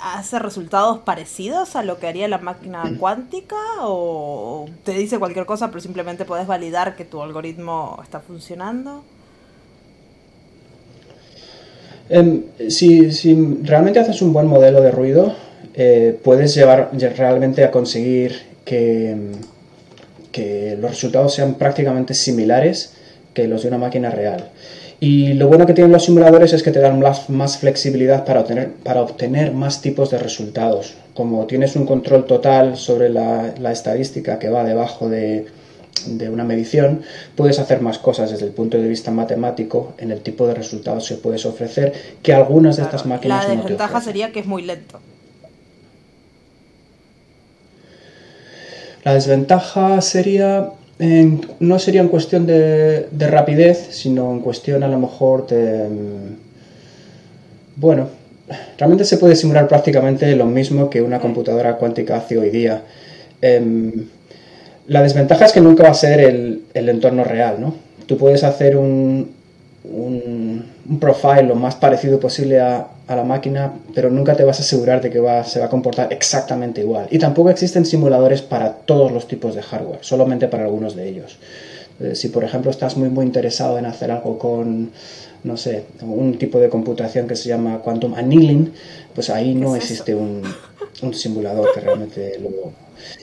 hace resultados parecidos a lo que haría la máquina mm. cuántica o te dice cualquier cosa pero simplemente puedes validar que tu algoritmo está funcionando? Em, si, realmente haces un buen modelo de ruido, eh, puedes llevar realmente a conseguir que, que los resultados sean prácticamente similares que los de una máquina real. Y lo bueno que tienen los simuladores es que te dan más, flexibilidad para obtener, para obtener más tipos de resultados. Como tienes un control total sobre la, estadística que va debajo de, una medición, puedes hacer más cosas desde el punto de vista matemático en el tipo de resultados que puedes ofrecer que algunas de estas máquinas la desventaja sería que es muy lento. La desventaja sería no sería en cuestión de, rapidez, sino en cuestión a lo mejor de... Mm, bueno, realmente se puede simular prácticamente lo mismo que una computadora cuántica hace hoy día. Em, la desventaja es que nunca va a ser el, el entorno real, ¿no? Tú puedes hacer un, un, profile lo más parecido posible a, la máquina, pero nunca te vas a asegurar de que va, se va a comportar exactamente igual. Y tampoco existen simuladores para todos los tipos de hardware, solamente para algunos de ellos. Eh, si por ejemplo estás muy muy interesado en hacer algo con, no sé, un tipo de computación que se llama quantum annealing, pues ahí no existe un, un simulador que realmente lo,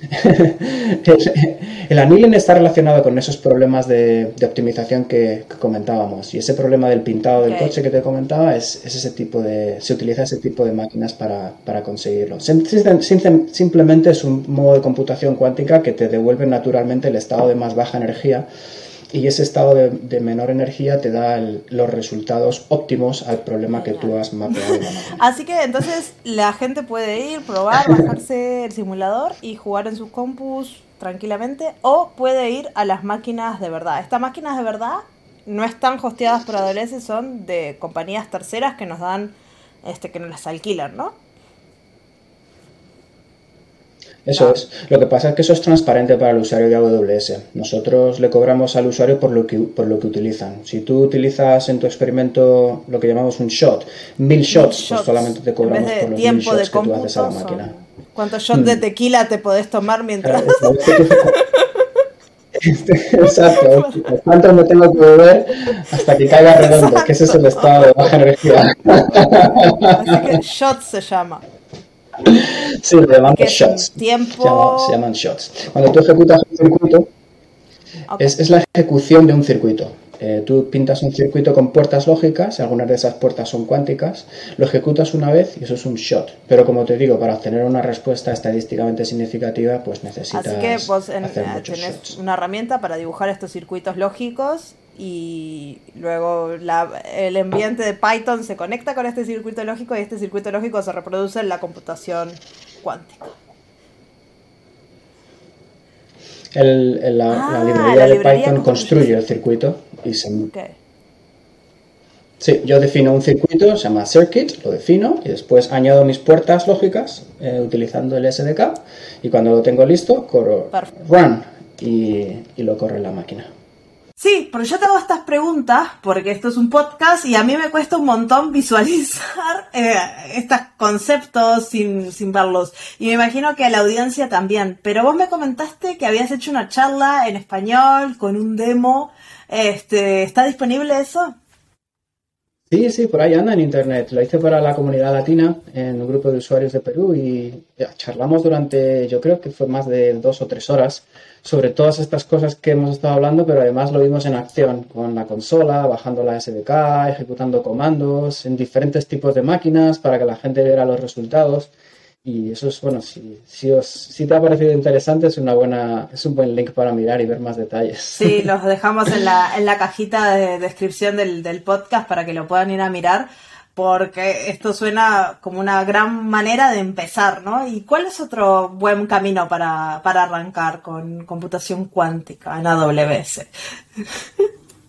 el, annealing está relacionado con esos problemas de, optimización que, comentábamos. Y ese problema del pintado del coche que te comentaba es, ese tipo de. se utiliza ese tipo de máquinas para, conseguirlo. simplemente es un modo de computación cuántica que te devuelve naturalmente el estado de más baja energía y ese estado de, menor energía te da los resultados óptimos al problema que tú has mapeado. Así que entonces la gente puede ir, probar, bajarse el simulador y jugar en sus compus tranquilamente o puede ir a las máquinas de verdad. Estas máquinas de verdad no están hosteadas por AWS, son de compañías terceras que nos dan, este, que nos las alquilan, ¿no? Eso es. Lo que pasa es que eso es transparente para el usuario de AWS. Nosotros le cobramos al usuario por lo que, por lo que utilizan. Si tú utilizas en tu experimento lo que llamamos un shot, mil shots, pues solamente te cobramos por los mil shots que tú haces a la máquina. ¿Cuántos shots de hmm. tequila te podés tomar mientras...? Exacto. ¿Cuánto me tengo que beber hasta que caiga redondo? Que ese es el estado de baja energía. Así que shots se llama. Sí, le llamamos shots. Tiempo... Se, llaman shots. Cuando tú ejecutas un circuito, es, es la ejecución de un circuito. Eh, tú pintas un circuito con puertas lógicas, algunas de esas puertas son cuánticas, lo ejecutas una vez y eso es un shot. Pero como te digo, para obtener una respuesta estadísticamente significativa, pues necesitas. Así que vos en, tenés una herramienta para dibujar estos circuitos lógicos y luego el ambiente de Python se conecta con este circuito lógico y este circuito lógico se reproduce en la computación cuántica. El, la, ah, librería de Python construye el circuito y se... Sí, yo defino un circuito, se llama circuit, lo defino y después añado mis puertas lógicas eh, utilizando el SDK y cuando lo tengo listo, corro run y, y lo corre la máquina. Sí, porque yo tengo estas preguntas, porque esto es un podcast y a mí me cuesta un montón visualizar eh, estos conceptos sin, sin verlos. Y me imagino que a la audiencia también. Pero vos me comentaste que habías hecho una charla en español con un demo. Este, ¿Está disponible eso? Sí, sí, por ahí anda en internet. Lo hice para la comunidad latina en un grupo de usuarios de Perú y charlamos durante, yo creo que fue más de dos o tres horas sobre todas estas cosas que hemos estado hablando, pero además lo vimos en acción con la consola, bajando la SDK, ejecutando comandos en diferentes tipos de máquinas para que la gente viera los resultados. Y eso es, bueno, si, si, os, si te ha parecido interesante, es, una buena, es un buen link para mirar y ver más detalles. Sí, los dejamos en la, en la cajita de descripción del, del podcast para que lo puedan ir a mirar porque esto suena como una gran manera de empezar, ¿no? ¿Y cuál es otro buen camino para, arrancar con computación cuántica en AWS?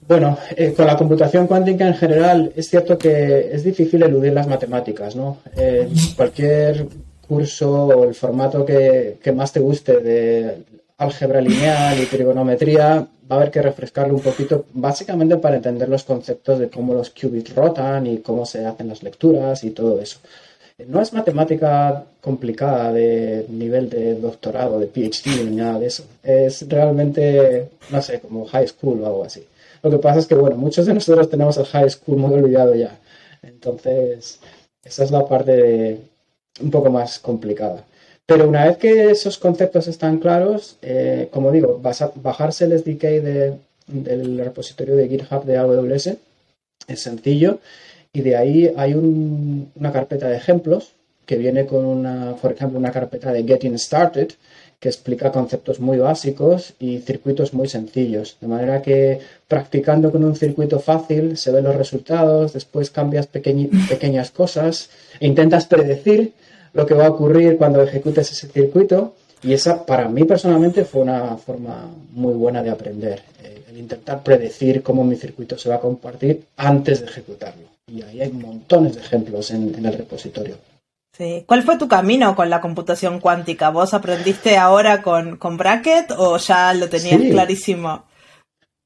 Bueno, eh, con la computación cuántica en general es cierto que es difícil eludir las matemáticas, ¿no? Eh, cualquier curso o el formato que, que, más te guste de álgebra lineal y trigonometría va a haber que refrescarlo un poquito, básicamente para entender los conceptos de cómo los qubits rotan y cómo se hacen las lecturas y todo eso. No es matemática complicada de nivel de doctorado, de PhD, ni nada de eso. Es realmente, no sé, como high school o algo así. Lo que pasa es que, bueno, muchos de nosotros tenemos el high school muy olvidado ya. Entonces, esa es la parte un poco más complicada. Pero una vez que esos conceptos están claros, eh, como digo, bajarse el SDK del repositorio de GitHub de AWS es sencillo y de ahí hay una carpeta de ejemplos que viene con una, por ejemplo, una carpeta de Getting Started que explica conceptos muy básicos y circuitos muy sencillos. De manera que practicando con un circuito fácil se ven los resultados, después cambias pequeñas cosas e intentas predecir lo que va a ocurrir cuando ejecutes ese circuito. Y esa, para mí personalmente, fue una forma muy buena de aprender. Eh, el intentar predecir cómo mi circuito se va a compartir antes de ejecutarlo. Y ahí hay montones de ejemplos en, el repositorio. Sí. ¿Cuál fue tu camino con la computación cuántica? ¿Vos aprendiste ahora con, con Bracket o ya lo tenías clarísimo?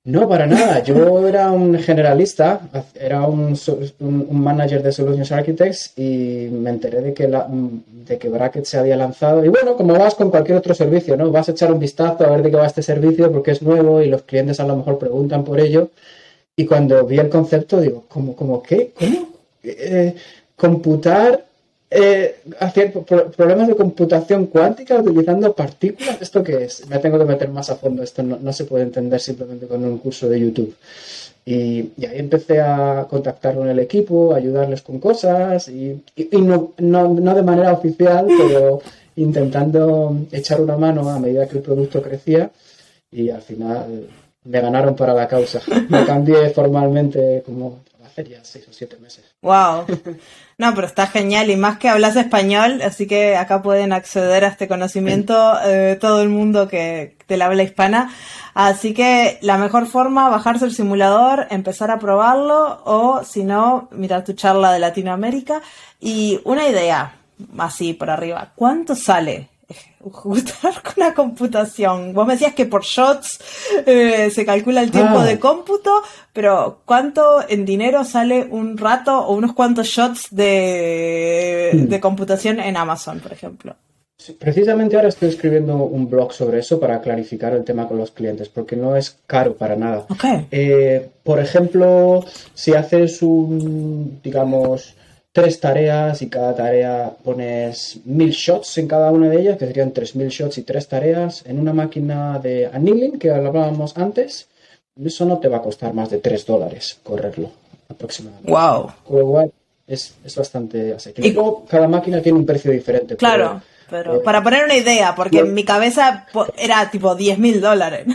No, para nada. Yo era un generalista, era un, manager de Solutions Architects y me enteré de que, la, de que Bracket se había lanzado. Y bueno, como vas con cualquier otro servicio, ¿no? Vas a echar un vistazo a ver de qué va este servicio porque es nuevo y los clientes a lo mejor preguntan por ello. Y cuando vi el concepto, digo, ¿cómo, cómo qué? ¿Cómo? Eh, computar eh, hacer problemas de computación cuántica utilizando partículas. ¿Esto qué es? Me tengo que meter más a fondo. Esto no, se puede entender simplemente con un curso de YouTube. Y, ahí empecé a contactar con el equipo, ayudarles con cosas y, no, no, de manera oficial, pero intentando echar una mano a medida que el producto crecía y al final me ganaron para la causa. Me cambié formalmente como ya seis o siete meses. ¡Wow! No, pero está genial y más que hablas español, así que acá pueden acceder a este conocimiento eh, todo el mundo que te la habla hispana. Así que la mejor forma, bajarse el simulador, empezar a probarlo o si no, mirar tu charla de Latinoamérica. Y una idea, así por arriba, ¿cuánto sale jugar con la computación. Vos me decías que por shots eh, se calcula el tiempo ah. de cómputo, pero ¿cuánto en dinero sale un rato o unos cuantos shots de, hmm. de computación en Amazon, por ejemplo? precisamente ahora estoy escribiendo un blog sobre eso para clarificar el tema con los clientes, porque no es caro para nada. Eh, por ejemplo, si haces un, digamos, tres tareas y cada tarea pones mil shots en cada una de ellas, que serían tres mil shots y tres tareas, en una máquina de annealing que hablábamos antes, eso no te va a costar más de tres dólares correrlo aproximadamente. ¡Wow! Con es, bastante asequible. Y luego cada máquina tiene un precio diferente. Claro. Pero, para poner una idea, porque en mi cabeza era tipo 10 mil dólares.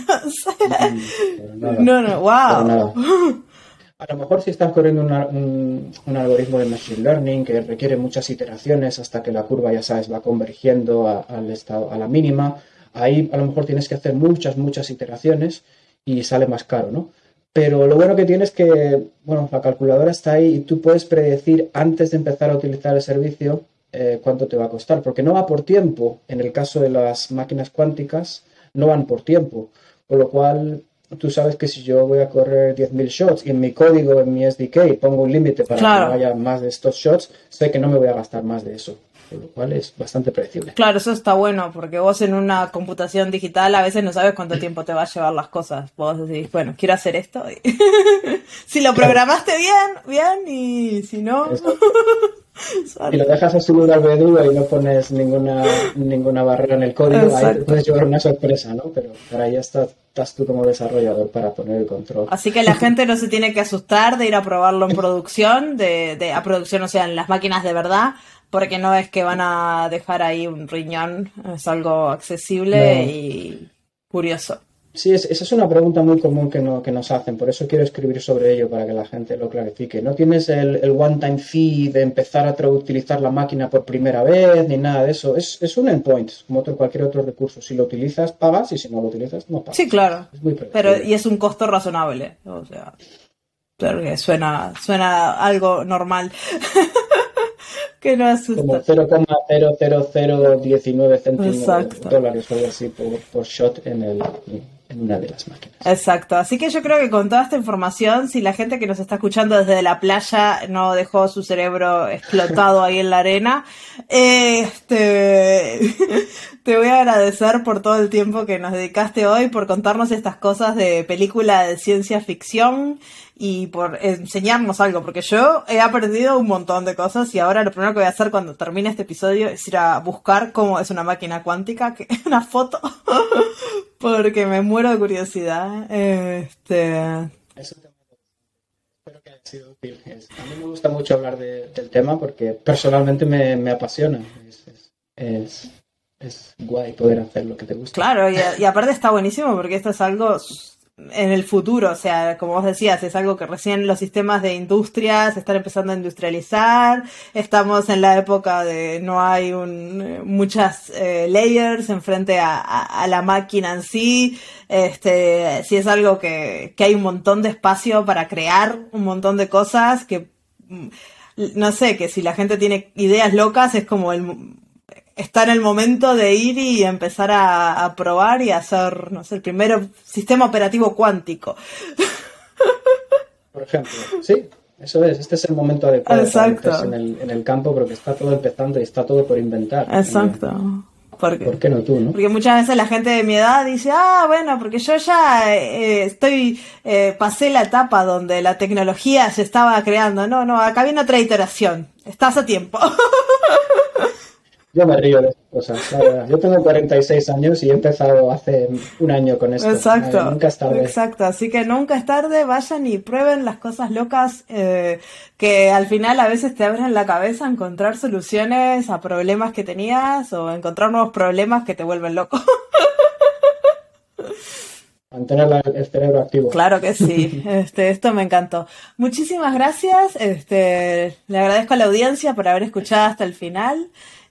no, no, wow. A lo mejor si estás corriendo un, algoritmo de Machine Learning que requiere muchas iteraciones hasta que la curva, ya sabes, va convergiendo al estado, a la mínima, ahí a lo mejor tienes que hacer muchas, muchas iteraciones y sale más caro, ¿no? Pero lo bueno que tiene es que, bueno, la calculadora está ahí y tú puedes predecir antes de empezar a utilizar el servicio eh, cuánto te va a costar, porque no va por tiempo. En el caso de las máquinas cuánticas, no van por tiempo. Con lo cual, tú sabes que si yo voy a correr 10.000 shots y en mi código, en mi SDK, pongo un límite para que no haya más de estos shots, sé que no me voy a gastar más de eso lo cual es bastante predecible. Claro, eso está bueno, porque vos en una computación digital a veces no sabes cuánto tiempo te va a llevar las cosas. Vos decís, bueno, quiero hacer esto. si lo programaste bien, bien, y si no... y lo dejas así un albedrío y no pones ninguna, ninguna barrera en el código, ahí puedes llevar una sorpresa, ¿no? Pero para ahí estás, estás tú como desarrollador para poner el control. Así que la gente no se tiene que asustar de ir a probarlo en producción, de, de a producción, o sea, en las máquinas de verdad, porque no es que van a dejar ahí un riñón, es algo accesible y curioso. Sí, esa es una pregunta muy común que, no, que nos hacen, por eso quiero escribir sobre ello para que la gente lo clarifique. No tienes el, one-time fee de empezar a utilizar la máquina por primera vez ni nada de eso. Es, es un endpoint, como otro, cualquier otro recurso. Si lo utilizas, pagas y si no lo utilizas, no pagas. Sí, claro. Pero, y es un costo razonable. O sea, suena, suena algo normal. que no asusta. Como 0,00019 céntimos de dólares o algo así por, shot en, el, en una de las máquinas. Exacto. Así que yo creo que con toda esta información, si la gente que nos está escuchando desde la playa no dejó su cerebro explotado ahí en la arena, este, te voy a agradecer por todo el tiempo que nos dedicaste hoy, por contarnos estas cosas de película de ciencia ficción y por enseñarnos algo, porque yo he aprendido un montón de cosas y ahora lo primero que voy a hacer cuando termine este episodio es ir a buscar cómo es una máquina cuántica, que una foto, porque me muero de curiosidad. Este... Espero que haya sido útil. A mí me gusta mucho hablar del tema porque personalmente me, apasiona. Es, es, guay poder hacer lo que te gusta. Claro, y, y aparte está buenísimo porque esto es algo en el futuro, o sea, como vos decías, es algo que recién los sistemas de industria se están empezando a industrializar, estamos en la época de no hay un, muchas eh, layers enfrente a, a, la máquina en sí, este, si es algo que, que hay un montón de espacio para crear un montón de cosas que, mm, no sé, que si la gente tiene ideas locas es como el está en el momento de ir y empezar a, probar y hacer, no sé, el primer sistema operativo cuántico. Por ejemplo, sí, eso es, este es el momento adecuado Exacto. En, el, en el campo porque está todo empezando y está todo por inventar. Exacto. Porque, ¿Por qué no tú, no? Porque muchas veces la gente de mi edad dice, ah, bueno, porque yo ya eh, estoy, eh, pasé la etapa donde la tecnología se estaba creando. No, no, acá viene otra iteración. Estás a tiempo. Yo me río de esas cosas. Yo tengo 46 años y he empezado hace un año con esto. Exacto. nunca es tarde. Exacto. Así que nunca es tarde. Vayan y prueben las cosas locas eh, que al final a veces te abren la cabeza a encontrar soluciones a problemas que tenías o encontrar nuevos problemas que te vuelven loco. mantener el cerebro activo. Claro que sí, este, esto me encantó. Muchísimas gracias, este, le agradezco a la audiencia por haber escuchado hasta el final.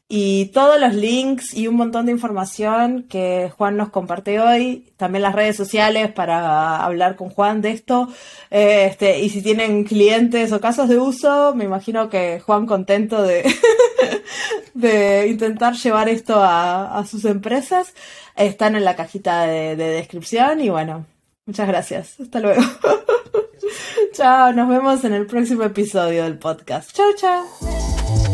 Y todos los links y un montón de información que Juan nos comparte hoy, también las redes sociales para hablar con Juan de esto. Este, y si tienen clientes o casos de uso, me imagino que Juan contento de, de intentar llevar esto a, sus empresas. Están en la cajita de, de descripción y bueno, muchas gracias. Hasta luego. chao, nos vemos en el próximo episodio del podcast. Chao, chao.